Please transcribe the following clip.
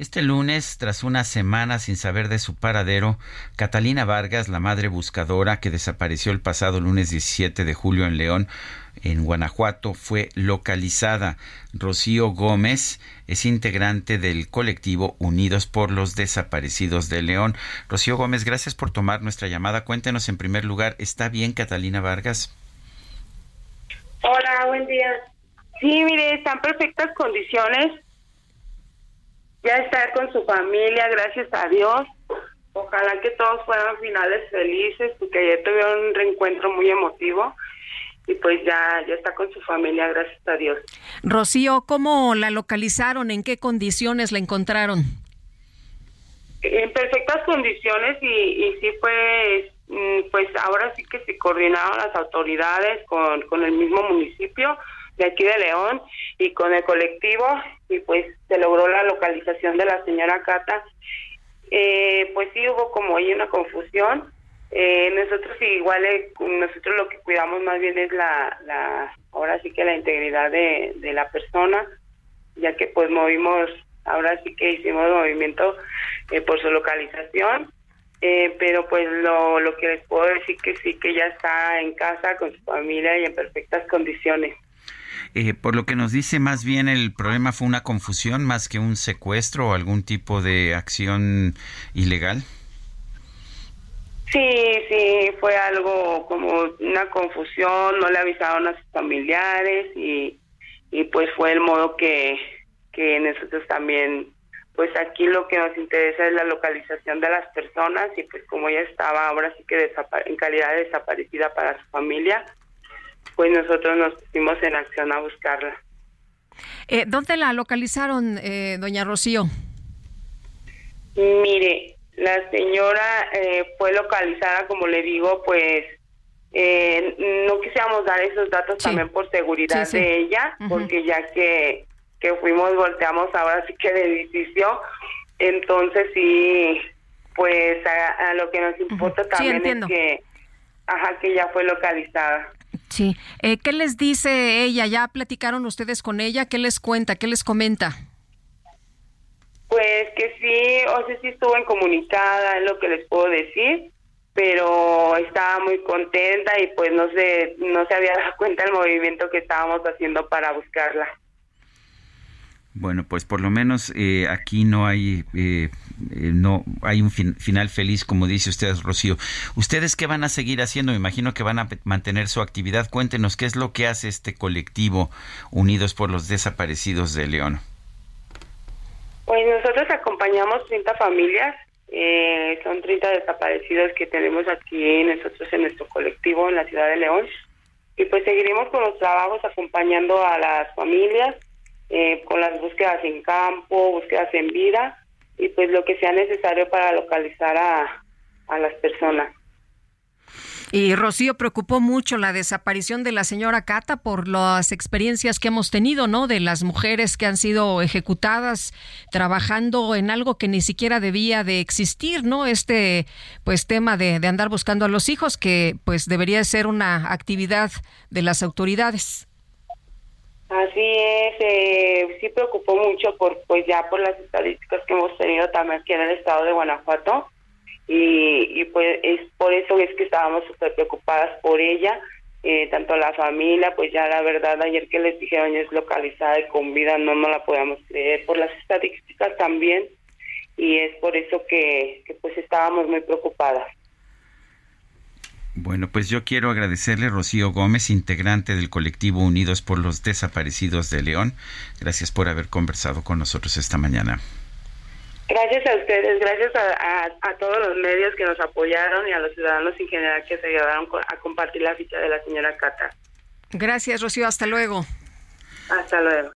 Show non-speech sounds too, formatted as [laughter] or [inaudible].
Este lunes, tras una semana sin saber de su paradero, Catalina Vargas, la madre buscadora que desapareció el pasado lunes 17 de julio en León, en Guanajuato, fue localizada. Rocío Gómez es integrante del colectivo Unidos por los Desaparecidos de León. Rocío Gómez, gracias por tomar nuestra llamada. Cuéntenos en primer lugar, ¿está bien Catalina Vargas? Hola, buen día. Sí, mire, están perfectas condiciones ya estar con su familia, gracias a Dios. Ojalá que todos fueran finales felices, porque ayer tuvieron un reencuentro muy emotivo y pues ya, ya está con su familia, gracias a Dios. Rocío, ¿cómo la localizaron? ¿En qué condiciones la encontraron? En perfectas condiciones y, y sí fue, mm, pues ahora sí que se coordinaron las autoridades con, con el mismo municipio de aquí de León y con el colectivo y pues se logró la localización de la señora Cata. Eh, pues sí hubo como ahí una confusión. Eh, nosotros igual eh, nosotros lo que cuidamos más bien es la, la ahora sí que la integridad de, de la persona, ya que pues movimos, ahora sí que hicimos movimiento eh, por su localización. Eh, pero pues lo, lo que les puedo decir que sí que ya está en casa con su familia y en perfectas condiciones. Eh, por lo que nos dice, más bien el problema fue una confusión más que un secuestro o algún tipo de acción ilegal. Sí, sí, fue algo como una confusión, no le avisaron a sus familiares y, y pues fue el modo que, que nosotros también, pues aquí lo que nos interesa es la localización de las personas y pues como ella estaba ahora sí que en calidad de desaparecida para su familia, pues nosotros nos pusimos en acción a buscarla. Eh, ¿Dónde la localizaron, eh, doña Rocío? Mire, la señora eh, fue localizada, como le digo, pues eh, no quisiéramos dar esos datos también por seguridad de ella, porque ya que, que fuimos, volteamos ahora sí que de edificio, entonces sí, pues a, lo que nos importa también es que, ajá, que ya fue localizada. Sí. Eh, ¿Qué les dice ella? ¿Ya platicaron ustedes con ella? ¿Qué les cuenta? ¿Qué les comenta? Pues que sí, o sea, sí estuvo incomunicada, es lo que les puedo decir, pero estaba muy contenta y pues no se, no se había dado [laughs] cuenta del movimiento que estábamos haciendo para buscarla. Bueno, pues por lo menos eh, aquí no hay eh, eh, no hay un final feliz, como dice usted, Rocío. ¿Ustedes qué van a seguir haciendo? Me imagino que van a mantener su actividad. Cuéntenos qué es lo que hace este colectivo Unidos por los Desaparecidos de León. Pues nosotros acompañamos 30 familias, son 30 desaparecidos que tenemos aquí nosotros en nuestro colectivo en la ciudad de León. Y pues seguiremos con los trabajos acompañando a las familias eh, con las búsquedas en campo, búsquedas en vida y pues lo que sea necesario para localizar a, a las personas. Y Rocío preocupó mucho la desaparición de la señora Cata por las experiencias que hemos tenido, ¿no? De las mujeres que han sido ejecutadas trabajando en algo que ni siquiera debía de existir, ¿no? Este, pues, tema de, de andar buscando a los hijos, que pues debería ser una actividad de las autoridades. Así es, eh, sí preocupó mucho por, pues ya por las estadísticas que hemos tenido también aquí en el estado de Guanajuato y, pues es por eso es que estábamos súper preocupadas por ella, eh, tanto la familia, pues ya la verdad ayer que les dijeron es localizada y con vida no no la podíamos creer por las estadísticas también y es por eso que pues estábamos muy preocupadas. Bueno, pues yo quiero agradecerle Rocío Gómez, integrante del colectivo Unidos por los Desaparecidos de León. Gracias por haber conversado con nosotros esta mañana. Gracias a ustedes, gracias a, todos los medios que nos apoyaron y a los ciudadanos en general que se ayudaron a compartir la ficha de la señora Cata. Gracias, Rocío. Hasta luego. Hasta luego.